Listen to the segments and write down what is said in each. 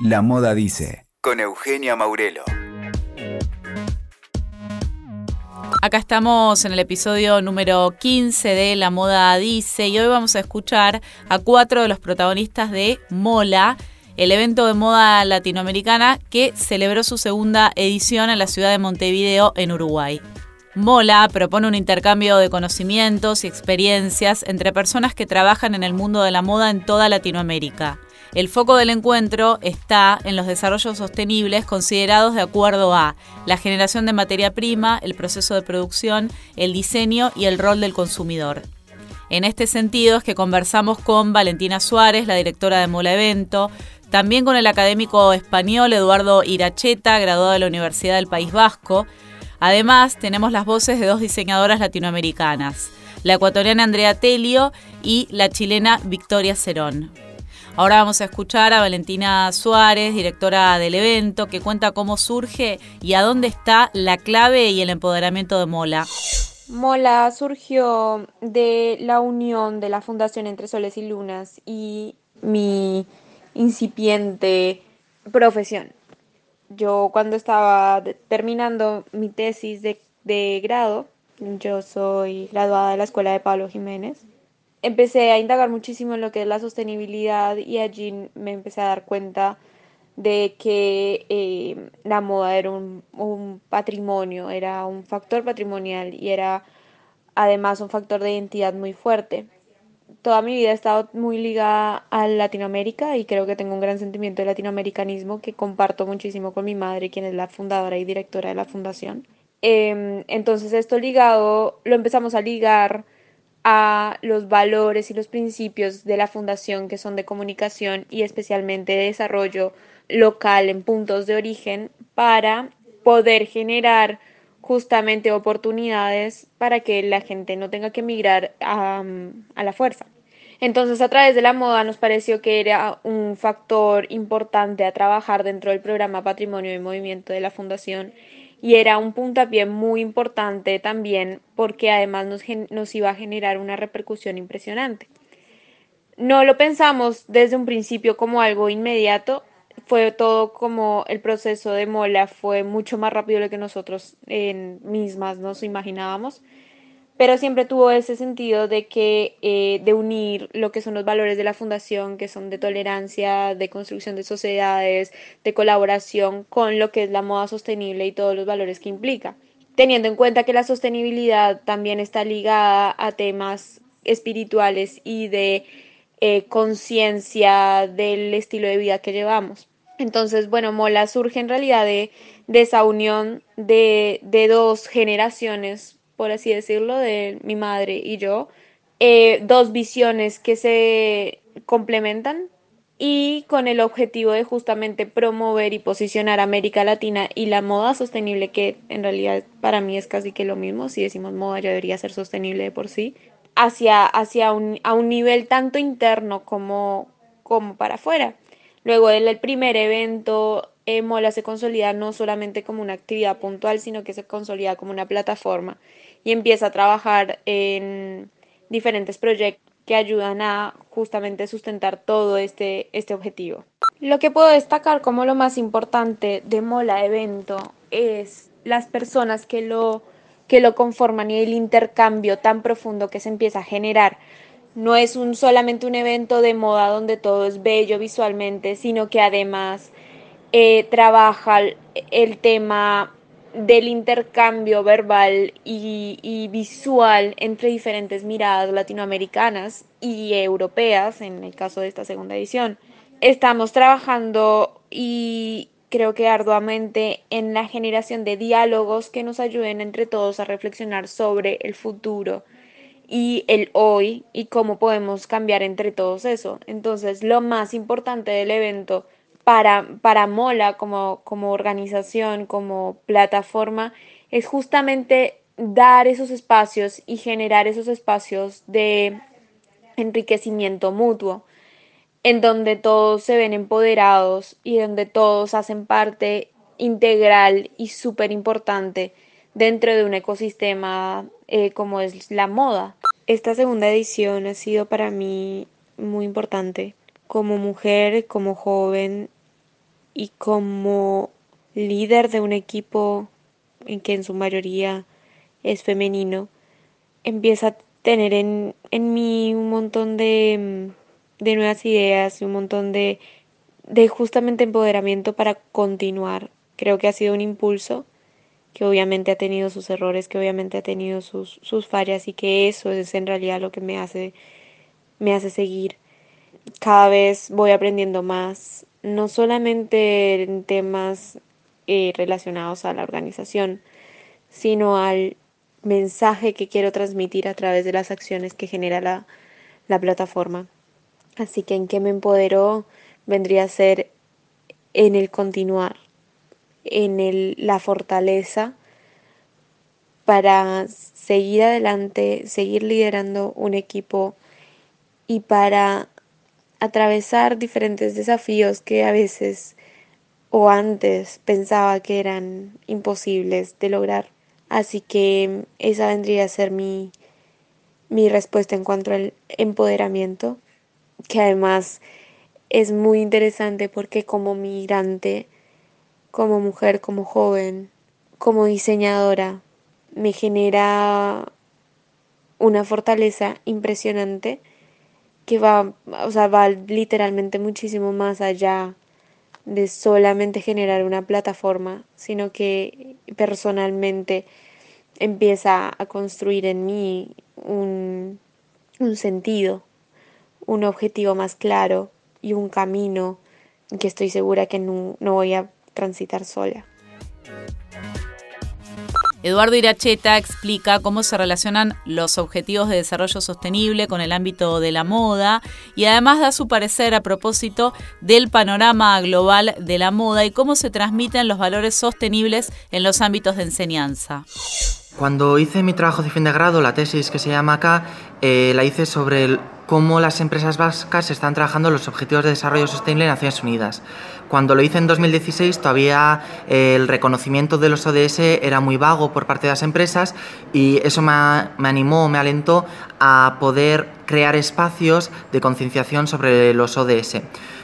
La Moda Dice, con Eugenia Maurelo. Acá estamos en el episodio número 15 de La Moda Dice y hoy vamos a escuchar a cuatro de los protagonistas de Mola, el evento de moda latinoamericana que celebró su segunda edición en la ciudad de Montevideo, en Uruguay. Mola propone un intercambio de conocimientos y experiencias entre personas que trabajan en el mundo de la moda en toda Latinoamérica. El foco del encuentro está en los desarrollos sostenibles considerados de acuerdo a la generación de materia prima, el proceso de producción, el diseño y el rol del consumidor. En este sentido es que conversamos con Valentina Suárez, la directora de Mola Evento, también con el académico español Eduardo Iracheta, graduado de la Universidad del País Vasco. Además, tenemos las voces de dos diseñadoras latinoamericanas, la ecuatoriana Andrea Telio y la chilena Victoria Cerón. Ahora vamos a escuchar a Valentina Suárez, directora del evento, que cuenta cómo surge y a dónde está la clave y el empoderamiento de Mola. Mola surgió de la unión de la Fundación Entre Soles y Lunas y mi incipiente profesión. Yo cuando estaba terminando mi tesis de, grado, yo soy graduada de la Escuela de Pablo Jiménez, empecé a indagar muchísimo en lo que es la sostenibilidad y allí me empecé a dar cuenta de que eh, la moda era un, un, patrimonio, era un factor patrimonial y era además un factor de identidad muy fuerte toda mi vida he estado muy ligada a Latinoamérica y creo que tengo un gran sentimiento de latinoamericanismo que comparto muchísimo con mi madre, quien es la fundadora y directora de la fundación. Em, entonces esto ligado, lo empezamos a ligar a los valores y los principios de la fundación que son de comunicación y especialmente de desarrollo local en puntos de origen para poder generar justamente oportunidades para que la gente no tenga que emigrar a, a, la fuerza. Entonces, a través de la moda nos pareció que era un factor importante a trabajar dentro del programa Patrimonio y Movimiento de la Fundación y era un puntapié muy importante también porque además nos, nos iba a generar una repercusión impresionante. No lo pensamos desde un principio como algo inmediato, fue todo como el proceso de Mola fue mucho más rápido de lo que nosotros en mismas nos imaginábamos pero siempre tuvo ese sentido de que eh, de unir lo que son los valores de la fundación que son de tolerancia de construcción de sociedades de colaboración con lo que es la moda sostenible y todos los valores que implica teniendo en cuenta que la sostenibilidad también está ligada a temas espirituales y de eh, conciencia del estilo de vida que llevamos. Entonces, bueno, Mola surge en realidad de, de esa unión de, de, dos generaciones, por así decirlo, de mi madre y yo, eh, dos visiones que se complementan y con el objetivo de justamente promover y posicionar América Latina y la moda sostenible, que en realidad para mí es casi que lo mismo, si decimos moda ya debería ser sostenible de por sí, hacia, hacia un, a un nivel tanto interno como, como para afuera. Luego del primer evento, eh, Mola se consolida no solamente como una actividad puntual, sino que se consolida como una plataforma y empieza a trabajar en diferentes proyectos que ayudan a justamente sustentar todo este, este objetivo. Lo que puedo destacar como lo más importante de Mola Evento es las personas que lo, que lo conforman y el intercambio tan profundo que se empieza a generar no es un, solamente un evento de moda donde todo es bello visualmente, sino que además eh, trabaja el, tema del intercambio verbal y, visual entre diferentes miradas latinoamericanas y europeas, en el caso de esta segunda edición. Estamos trabajando y creo que arduamente en la generación de diálogos que nos ayuden entre todos a reflexionar sobre el futuro y el hoy y cómo podemos cambiar entre todos eso. Entonces, lo más importante del evento para, para Mola como, como organización, como plataforma, es justamente dar esos espacios y generar esos espacios de enriquecimiento mutuo, en donde todos se ven empoderados y donde todos hacen parte integral y súper importante dentro de un ecosistema eh, como es la moda. Esta segunda edición ha sido para mí muy importante. Como mujer, como joven, y como líder de un equipo en que en su mayoría es femenino, empieza a tener en, en mí un montón de, de nuevas ideas y un montón de, de justamente empoderamiento para continuar. Creo que ha sido un impulso que obviamente ha tenido sus errores, que obviamente ha tenido sus, sus fallas y que eso es en realidad lo que me hace, me hace seguir. Cada vez voy aprendiendo más, no solamente en temas eh, relacionados a la organización, sino al mensaje que quiero transmitir a través de las acciones que genera la, la plataforma. Así que en qué me empoderó vendría a ser en el continuar, en el, la fortaleza para seguir adelante, seguir liderando un equipo y para atravesar diferentes desafíos que a veces o antes pensaba que eran imposibles de lograr. Así que esa vendría a ser mi, mi respuesta en cuanto al empoderamiento, que además es muy interesante porque como migrante, como mujer, como joven, como diseñadora, me genera una fortaleza impresionante que va, o sea, va literalmente muchísimo más allá de solamente generar una plataforma, sino que personalmente empieza a construir en mí un, un sentido, un objetivo más claro y un camino que estoy segura que no, no voy a transitar sola. Eduardo Iracheta explica cómo se relacionan los objetivos de desarrollo sostenible con el ámbito de la moda y además da su parecer a propósito del panorama global de la moda y cómo se transmiten los valores sostenibles en los ámbitos de enseñanza. Cuando hice mi trabajo de fin de grado, la tesis que se llama acá, eh, la hice sobre cómo las empresas vascas están trabajando los Objetivos de Desarrollo Sostenible en Naciones Unidas. Cuando lo hice en 2016 todavía eh, el reconocimiento de los ODS era muy vago por parte de las empresas y eso me, me animó, me alentó a poder crear espacios de concienciación sobre los ODS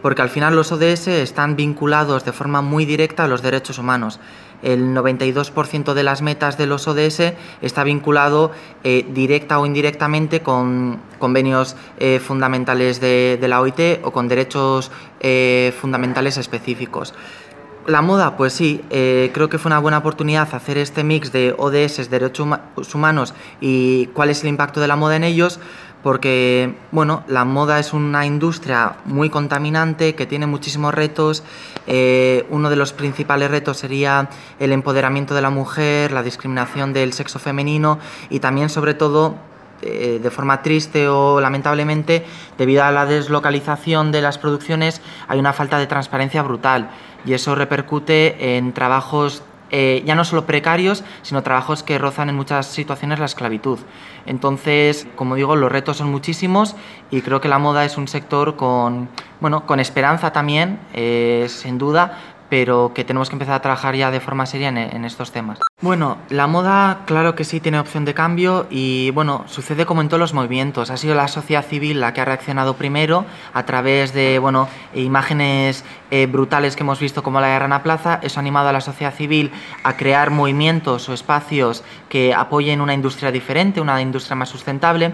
porque al final los ODS están vinculados de forma muy directa a los derechos humanos. El 92% de las metas de los ODS está vinculado eh, directa o indirectamente con convenios eh, fundamentales de, la OIT o con derechos eh, fundamentales específicos. La moda, pues sí, creo que fue una buena oportunidad hacer este mix de ODS, derechos humanos y cuál es el impacto de la moda en ellos, porque bueno, la moda es una industria muy contaminante que tiene muchísimos retos. Eh, uno de los principales retos sería el empoderamiento de la mujer, la discriminación del sexo femenino y también sobre todo eh, de forma triste o lamentablemente, debido a la deslocalización de las producciones, hay una falta de transparencia brutal y eso repercute en trabajos eh, ya no solo precarios, sino trabajos que rozan en muchas situaciones la esclavitud. Entonces, como digo, los retos son muchísimos y creo que la moda es un sector con, bueno, con esperanza también, eh, sin duda, pero que tenemos que empezar a trabajar ya de forma seria en, estos temas. Bueno, la moda claro que sí tiene opción de cambio y bueno, sucede como en todos los movimientos. Ha sido la sociedad civil la que ha reaccionado primero a través de bueno, imágenes eh, brutales que hemos visto como la de Rana Plaza. Eso ha animado a la sociedad civil a crear movimientos o espacios que apoyen una industria diferente, una industria más sustentable.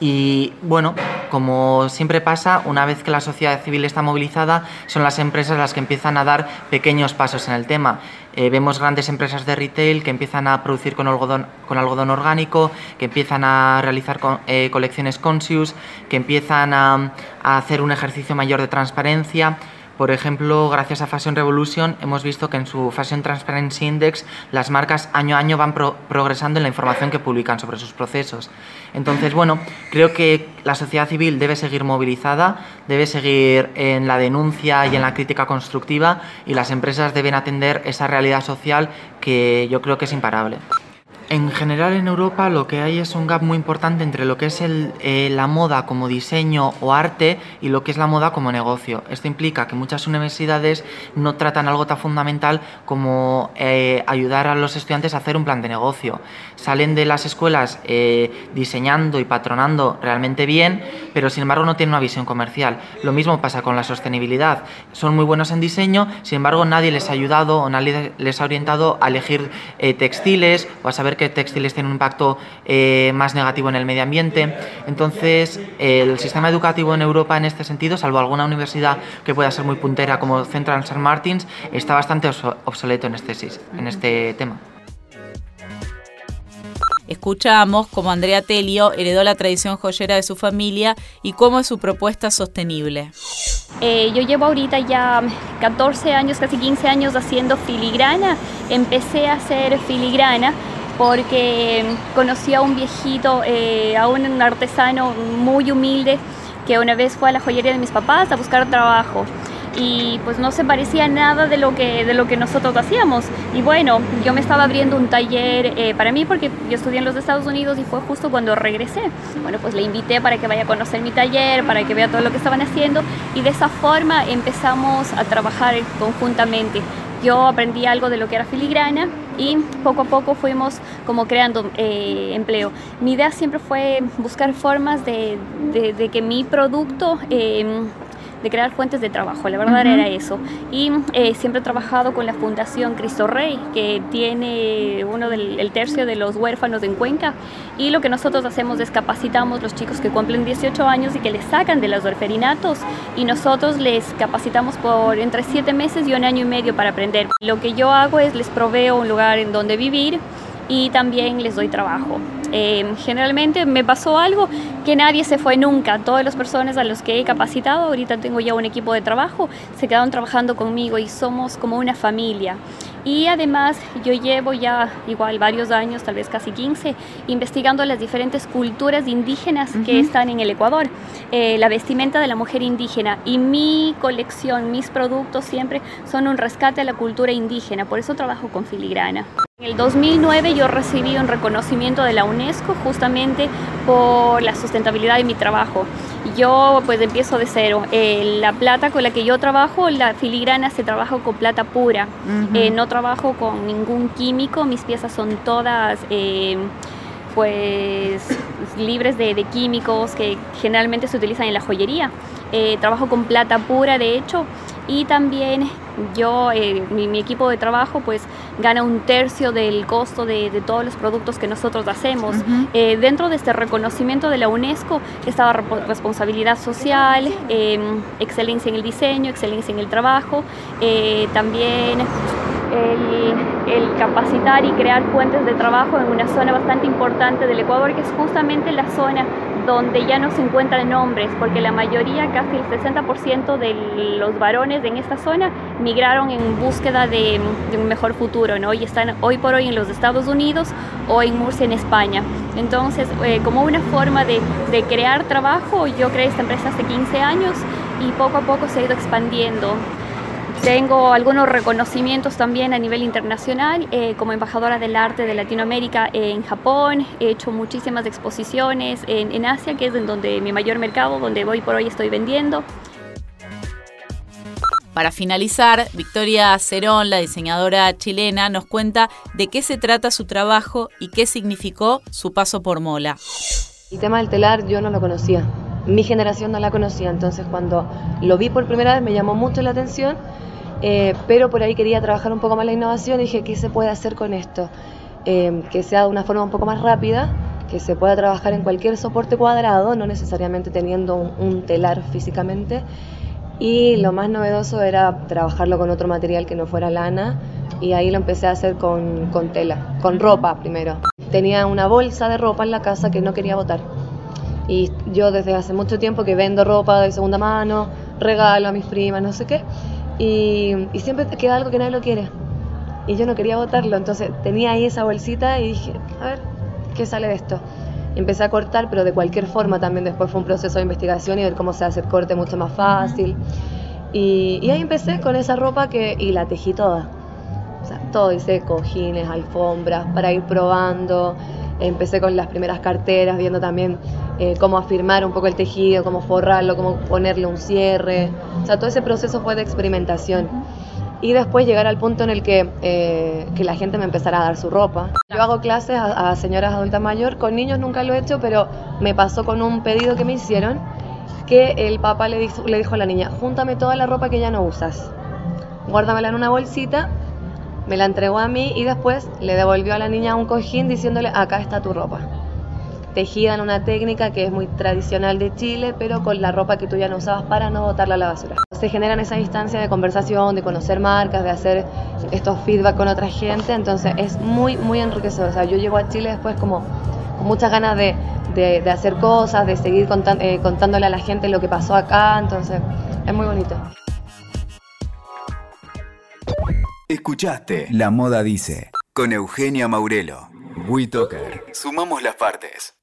Y bueno, como siempre pasa, una vez que la sociedad civil está movilizada, son las empresas las que empiezan a dar pequeños pasos en el tema. Eh, vemos grandes empresas de retail que empiezan a producir con algodón, con algodón orgánico, que empiezan a realizar eh, colecciones conscious, que empiezan a hacer un ejercicio mayor de transparencia. Por ejemplo, gracias a Fashion Revolution hemos visto que en su Fashion Transparency Index las marcas año a año van progresando en la información que publican sobre sus procesos. Entonces, bueno, creo que la sociedad civil debe seguir movilizada, debe seguir en la denuncia y en la crítica constructiva y las empresas deben atender esa realidad social que yo creo que es imparable. En general en Europa lo que hay es un gap muy importante entre lo que es eh, la moda como diseño o arte y lo que es la moda como negocio. Esto implica que muchas universidades no tratan algo tan fundamental como eh, ayudar a los estudiantes a hacer un plan de negocio. Salen de las escuelas eh, diseñando y patronando realmente bien, pero sin embargo no tienen una visión comercial. Lo mismo pasa con la sostenibilidad. Son muy buenos en diseño, sin embargo nadie les ha ayudado o nadie les ha orientado a elegir textiles o a saber que textiles tienen un impacto eh, más negativo en el medio ambiente. Entonces, el sistema educativo en Europa en este sentido, salvo alguna universidad que pueda ser muy puntera como Central St. Martins, está bastante obsoleto en este, en este tema. Escuchamos cómo Andrea Telio heredó la tradición joyera de su familia y cómo es su propuesta sostenible. Eh, yo llevo ahorita ya 14 años, casi 15 años haciendo filigrana. Empecé a hacer filigrana porque conocí a un viejito, eh, a un artesano muy humilde que una vez fue a la joyería de mis papás a buscar trabajo y pues no se parecía nada de lo que, de lo que nosotros hacíamos. Y bueno, yo me estaba abriendo un taller eh, para mí porque yo estudié en los Estados Unidos y fue justo cuando regresé. Bueno, pues le invité para que vaya a conocer mi taller, para que vea todo lo que estaban haciendo y de esa forma empezamos a trabajar conjuntamente yo aprendí algo de lo que era filigrana y poco a poco fuimos como creando eh, empleo. Mi idea siempre fue buscar formas de, que mi producto em, de crear fuentes de trabajo, la verdad era eso. Y eh, siempre he trabajado con la Fundación Cristo Rey, que tiene uno del el tercio de los huérfanos en Cuenca, y lo que nosotros hacemos es capacitamos los chicos que cumplen 18 años y que les sacan de los orferinatos, y nosotros les capacitamos por entre 7 meses y un año y medio para aprender. Lo que yo hago es les proveo un lugar en donde vivir, y también les doy trabajo. Eh, generalmente me pasó algo que nadie se fue nunca. Todas las personas a las que he capacitado, ahorita tengo ya un equipo de trabajo, se quedaron trabajando conmigo y somos como una familia. Y además yo llevo ya igual varios años, tal vez casi 15, investigando las diferentes culturas indígenas que están en el Ecuador, eh, la vestimenta de la mujer indígena. Y mi colección, mis productos siempre son un rescate a la cultura indígena, por eso trabajo con filigrana. En el 2009 yo recibí un reconocimiento de la UNESCO justamente por la sustentabilidad de mi trabajo. Yo pues empiezo de cero. Eh, la plata con la que yo trabajo, la filigrana se trabaja con plata pura. Eh, no trabajo con ningún químico, mis piezas son todas... Eh, pues libres de, de, químicos que generalmente se utilizan en la joyería. trabajo con plata pura, de hecho, y también yo, eh, mi, equipo de trabajo, pues gana un tercio del costo de, todos los productos que nosotros hacemos. Eh, dentro de este reconocimiento de la UNESCO estaba responsabilidad social, em, excelencia en el diseño, excelencia en el trabajo, eh, también el, el, capacitar y crear fuentes de trabajo en una zona bastante importante del Ecuador, que es justamente la zona donde ya no se encuentran hombres, porque la mayoría, casi el 60% de los varones en esta zona migraron en búsqueda de, un mejor futuro, ¿no? Y están hoy por hoy en los Estados Unidos o en Murcia, en España. Entonces, eh, como una forma de, de crear trabajo, yo creé esta empresa hace 15 años y poco a poco se ha ido expandiendo. Tengo algunos reconocimientos también a nivel internacional, eh, como embajadora del arte de Latinoamérica en Japón, he hecho muchísimas exposiciones en, en Asia, que es en donde mi mayor mercado, donde hoy por hoy estoy vendiendo. Para finalizar, Victoria Cerón, la diseñadora chilena, nos cuenta de qué se trata su trabajo y qué significó su paso por Mola. El tema del telar yo no lo conocía, mi generación no la conocía, entonces cuando lo vi por primera vez me llamó mucho la atención eh, pero por ahí quería trabajar un poco más la innovación y dije, ¿qué se puede hacer con esto? Eh, que sea de una forma un poco más rápida, que se pueda trabajar en cualquier soporte cuadrado, no necesariamente teniendo un, telar físicamente. Y lo más novedoso era trabajarlo con otro material que no fuera lana y ahí lo empecé a hacer con, con tela, con ropa primero. Tenía una bolsa de ropa en la casa que no quería botar. Y yo desde hace mucho tiempo que vendo ropa de segunda mano, regalo a mis primas, no sé qué. Y, siempre te queda algo que nadie lo quiere. Y yo no quería botarlo, entonces tenía ahí esa bolsita y dije, a ver, ¿qué sale de esto? empecé a cortar, pero de cualquier forma también después fue un proceso de investigación y ver cómo se hace el corte mucho más fácil. Y, ahí empecé con esa ropa que, y la tejí toda. O sea, todo hice cojines, alfombras, para ir probando. Empecé con las primeras carteras, viendo también eh, cómo afirmar un poco el tejido, cómo forrarlo, cómo ponerle un cierre. O sea, todo ese proceso fue de experimentación. Y después llegar al punto en el que, eh, que la gente me empezara a dar su ropa. Yo hago clases a, a señoras adultas mayor, con niños nunca lo he hecho, pero me pasó con un pedido que me hicieron que el papá le dijo, le dijo a la niña, júntame toda la ropa que ya no usas, guárdamela en una bolsita, me la entregó a mí y después le devolvió a la niña un cojín diciéndole, acá está tu ropa. Tejida en una técnica que es muy tradicional de Chile, pero con la ropa que tú ya no usabas para no botarla a la basura. Se generan esa instancia de conversación, de conocer marcas, de hacer estos feedback con otra gente, entonces es muy, muy enriquecedor. O sea, yo llego a Chile después como con muchas ganas de, de, hacer cosas, de seguir eh, contándole a la gente lo que pasó acá, entonces es muy bonito. Escuchaste La Moda Dice con Eugenia Maurelo. WeToker. Sumamos las partes.